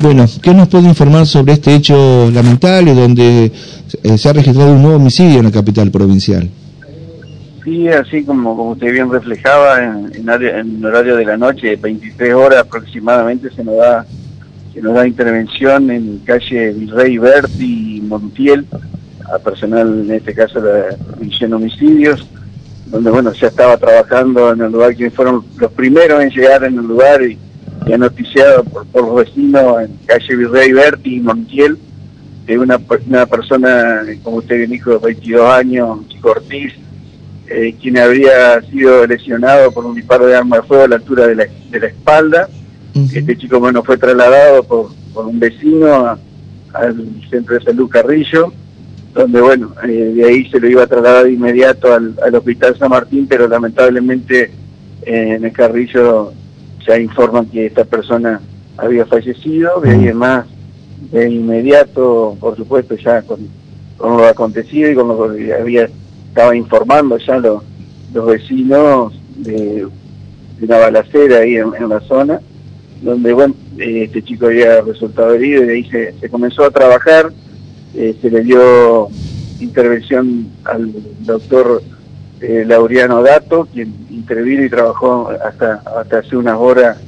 Bueno, ¿qué nos puede informar sobre este hecho lamentable donde eh, se ha registrado un nuevo homicidio en la capital provincial? Sí, así como, como usted bien reflejaba, en, en, horario de la noche, 23 horas aproximadamente, se nos da se nos da intervención en calle Virrey Berti y Montiel, a personal, en este caso, de la División Homicidios, donde, bueno, ya estaba trabajando en el lugar, que fueron los primeros en llegar en el lugar y, noticiado por, por, los vecinos en calle Virrey Berti y Montiel, de una, una persona, como usted bien dijo, de 22 años, chico Ortiz, eh, quien había sido lesionado por un disparo de arma de fuego a la altura de la, de la espalda. Uh -huh. Este chico bueno fue trasladado por, por un vecino al centro de salud Carrillo, donde bueno, eh, de ahí se lo iba a trasladar de inmediato al, al hospital San Martín, pero lamentablemente eh, en el Carrillo ya informan que esta persona había fallecido, de ahí en más, de inmediato, por supuesto, ya con, con lo acontecido y con lo había estaba informando ya los, los vecinos de, una balacera ahí en, en, la zona, donde bueno, este chico había resultado herido y de ahí se, se comenzó a trabajar, eh, se le dio intervención al doctor eh, Laureano Dato, quien intervino y trabajó hasta, hasta hace unas horas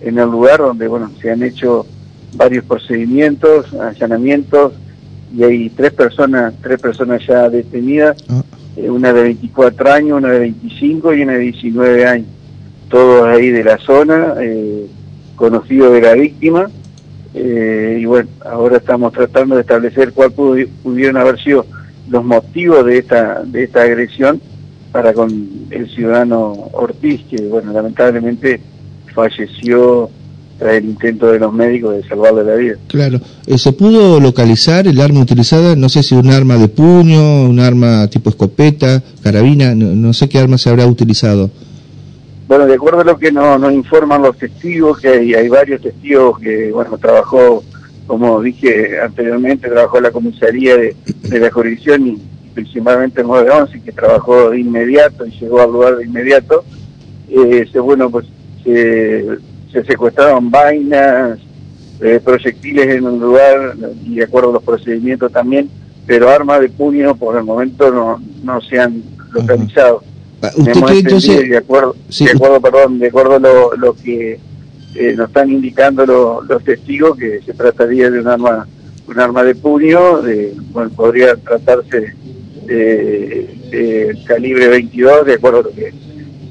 en el lugar donde bueno, se han hecho varios procedimientos, allanamientos, y hay tres personas, tres personas ya detenidas. Ah eh, una de 24 años, una de 25 y una de 19 años, todos ahí de la zona, eh, conocidos de la víctima, eh, y bueno, ahora estamos tratando de establecer cuál pudieron haber sido los motivos de esta, de esta agresión para con el ciudadano Ortiz, que bueno, lamentablemente falleció tras el intento de los médicos de salvarle la vida. Claro, eh, ¿se pudo localizar el arma utilizada? No sé si un arma de puño, un arma tipo escopeta, carabina, no, no sé qué arma se habrá utilizado. Bueno, de acuerdo a lo que nos, nos informan los testigos, que hay, hay, varios testigos que, bueno, trabajó, como dije anteriormente, trabajó en la comisaría de, de la jurisdicción y principalmente el 911, que trabajó de inmediato y llegó al lugar de inmediato. Eh, bueno, pues se se secuestraron vainas, eh, proyectiles en un lugar y de acuerdo a los procedimientos también, pero armas de puño por el momento no, no se han localizado. -huh. ¿Usted cree entonces? De acuerdo, sí. de acuerdo, perdón, de acuerdo a lo, lo que eh, nos están indicando lo, los testigos, que se trataría de un arma un arma de puño, de, bueno, podría tratarse de, de calibre 22, de acuerdo a lo que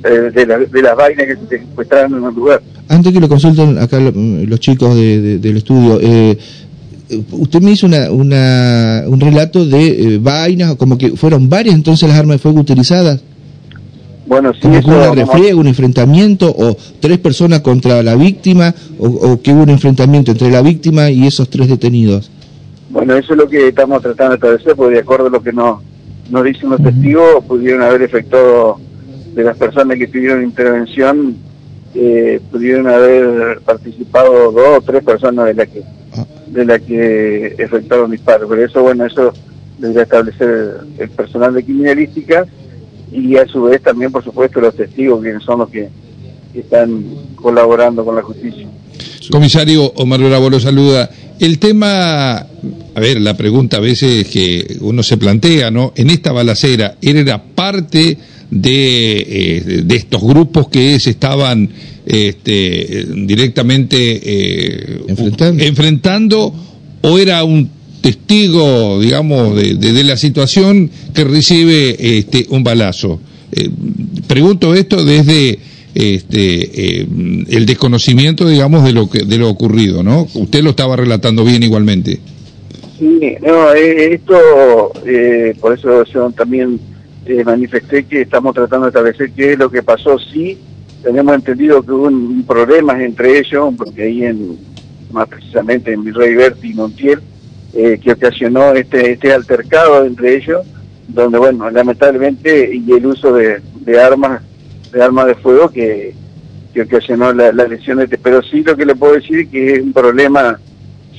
eh, de, la, de, las vainas que se secuestraron en un lugar. Antes que lo consulten acá los chicos de, de, del estudio, eh, usted me hizo una, una, un relato de eh, vainas, como que fueron varias entonces las armas de fuego utilizadas. Bueno, sí, como eso, una refriega, un enfrentamiento, o tres personas contra la víctima, o, o, que hubo un enfrentamiento entre la víctima y esos tres detenidos. Bueno, eso es lo que estamos tratando de establecer, porque de acuerdo a lo que nos, nos dicen los testigos, pudieron haber efectuado de las personas que tuvieron intervención eh, pudieron haber participado dos o tres personas de la que de la que efectuaron disparos. Pero eso bueno eso debería establecer el, el, personal de criminalística y a su vez también por supuesto los testigos quienes son los que, que están colaborando con la justicia. Comisario Omar Bravo lo saluda. El tema a ver la pregunta a veces que uno se plantea no en esta balacera era parte de, eh, de estos grupos que se estaban este, directamente eh, enfrentando. enfrentando o era un testigo, digamos, de, de, de la situación que recibe este, un balazo. Eh, pregunto esto desde este, eh, el desconocimiento, digamos, de lo que de lo ocurrido, ¿no? Usted lo estaba relatando bien igualmente. Sí, no, eh, esto, eh, por eso yo también eh, manifesté que estamos tratando de establecer qué es lo que pasó. Sí, tenemos entendido que hubo un, problemas entre ellos, porque ahí en, más precisamente en Virrey Berti y Montiel, eh, que ocasionó este, este altercado entre ellos, donde, bueno, lamentablemente, y el uso de, de armas de armas de fuego que, que ocasionó la, la lesión de este. Pero sí lo que le puedo decir es que es un problema,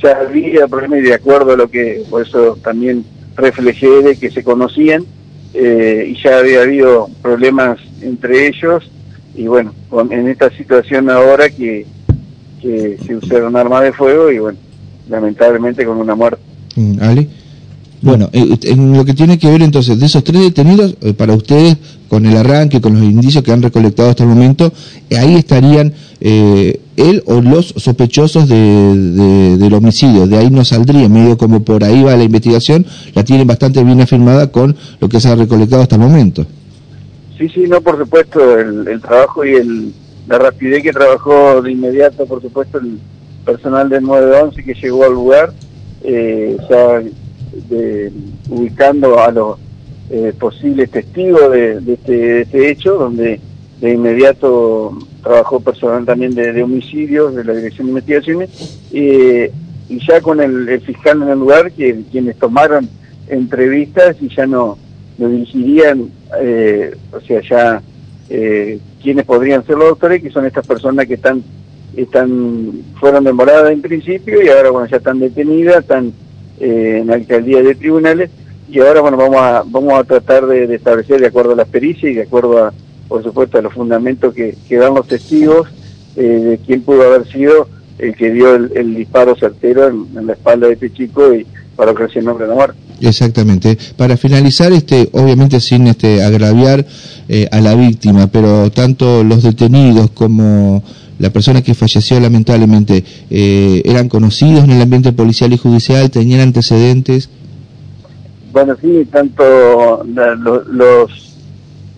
ya había problema y de acuerdo a lo que, por eso también reflejé de que se conocían, eh, y ya había habido problemas entre ellos y bueno, en esta situación ahora que, que se usaron armas de fuego y bueno, lamentablemente con una muerte. Mm, ¿Ali? Bueno, eh, en lo que tiene que ver entonces de esos tres detenidos, eh, para ustedes, con el arranque, con los indicios que han recolectado hasta el momento, eh, ahí estarían él o los sospechosos de, del homicidio. De ahí no saldría, medio como por ahí va la investigación, la tienen bastante bien afirmada con lo que se ha recolectado hasta el momento. Sí, sí, no, por supuesto, el, trabajo y el, la rapidez que trabajó de inmediato, por supuesto, el personal del 911 que llegó al lugar, ya de, ubicando a los eh, posibles testigos este, de, este, hecho, donde de inmediato trabajó personal también de, homicidios de la Dirección de Investigaciones, y ya con el, fiscal en el lugar, que quienes tomaron entrevistas y ya no, lo dirigirían, eh, o sea, ya eh, quienes podrían ser los doctores, que son estas personas que están están fueron demoradas en principio y ahora bueno ya están detenidas, están eh, en la alcaldía de tribunales y ahora bueno vamos a vamos a tratar de, establecer de acuerdo a las pericias y de acuerdo a por supuesto a los fundamentos que, que dan los testigos eh, de quién pudo haber sido el que dio el, disparo certero en, la espalda de este chico y para ocasionar la muerte. Exactamente. Para finalizar, este, obviamente sin este agraviar eh, a la víctima, pero tanto los detenidos como la persona que falleció lamentablemente eh, eran conocidos en el ambiente policial y judicial, tenían antecedentes. Bueno, sí, tanto los,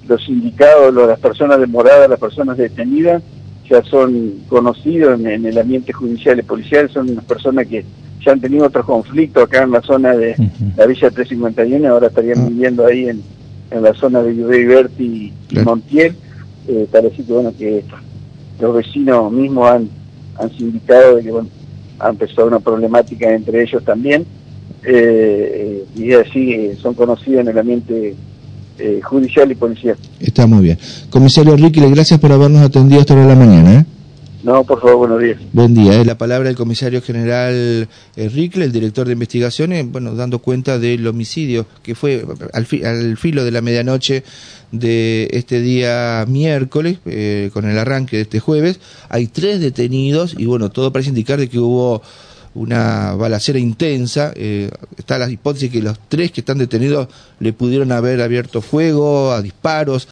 los indicados, las personas demoradas, las personas detenidas, ya son conocidos en, el ambiente judicial y policial, son unas personas que ya han tenido otros conflictos acá en la zona de la Villa 351, ahora estarían ah. viviendo ahí en, en la zona de Yudey y, Montiel. Eh, parece que bueno que los vecinos mismos han, han sindicado de que bueno, ha empezado una problemática entre ellos también, eh, y así eh, son conocidos en el ambiente eh, judicial y policial. Está muy bien. Comisario Ricky, gracias por habernos atendido hasta la mañana. No, por favor, buenos días. Buen día. Es la palabra del comisario general Rickle, el director de investigaciones, bueno, dando cuenta del homicidio que fue al, al filo de la medianoche de este día miércoles, eh, con el arranque de este jueves. Hay tres detenidos y bueno, todo parece indicar de que hubo una balacera intensa. Eh, está la hipótesis que los tres que están detenidos le pudieron haber abierto fuego a disparos.